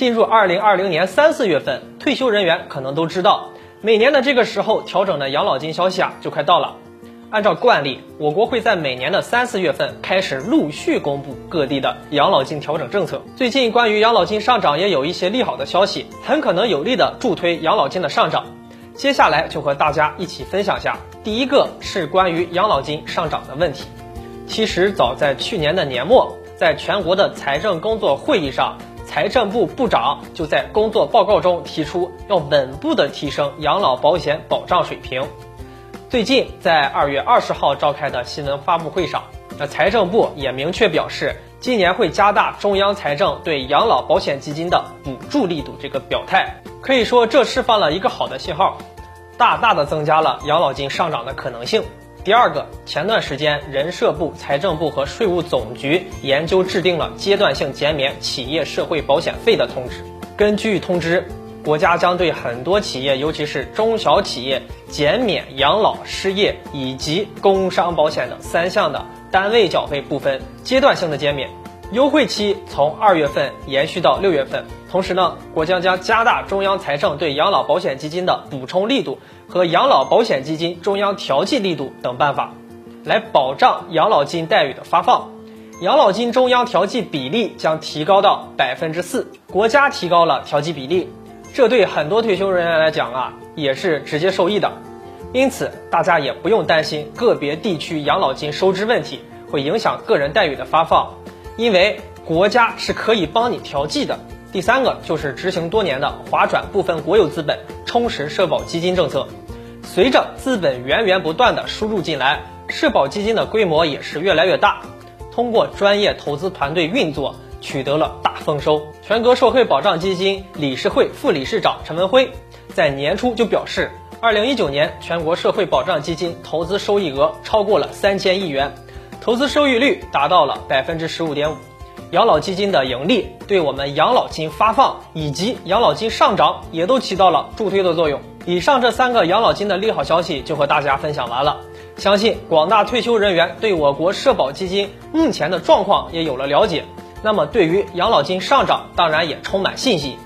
进入二零二零年三四月份，退休人员可能都知道，每年的这个时候调整的养老金消息啊就快到了。按照惯例，我国会在每年的三四月份开始陆续公布各地的养老金调整政策。最近关于养老金上涨也有一些利好的消息，很可能有力的助推养老金的上涨。接下来就和大家一起分享下，第一个是关于养老金上涨的问题。其实早在去年的年末，在全国的财政工作会议上，财政部部长就在工作报告中提出要稳步的提升养老保险保障水平。最近在二月二十号召开的新闻发布会上，那财政部也明确表示，今年会加大中央财政对养老保险基金的补助力度。这个表态可以说这释放了一个好的信号，大大的增加了养老金上涨的可能性。第二个，前段时间人社部、财政部和税务总局研究制定了阶段性减免企业社会保险费的通知。根据通知。国家将对很多企业，尤其是中小企业，减免养老、失业以及工伤保险的三项的单位缴费部分阶段性的减免，优惠期从二月份延续到六月份。同时呢，国家将加大中央财政对养老保险基金的补充力度和养老保险基金中央调剂力度等办法，来保障养老金待遇的发放。养老金中央调剂比例将提高到百分之四，国家提高了调剂比例。这对很多退休人员来讲啊，也是直接受益的，因此大家也不用担心个别地区养老金收支问题会影响个人待遇的发放，因为国家是可以帮你调剂的。第三个就是执行多年的划转部分国有资本充实社保基金政策，随着资本源源不断的输入进来，社保基金的规模也是越来越大，通过专业投资团队运作。取得了大丰收。全国社会保障基金理事会副理事长陈文辉在年初就表示，二零一九年全国社会保障基金投资收益额超过了三千亿元，投资收益率达到了百分之十五点五。养老基金的盈利对我们养老金发放以及养老金上涨也都起到了助推的作用。以上这三个养老金的利好消息就和大家分享完了，相信广大退休人员对我国社保基金目前的状况也有了了解。那么，对于养老金上涨，当然也充满信心。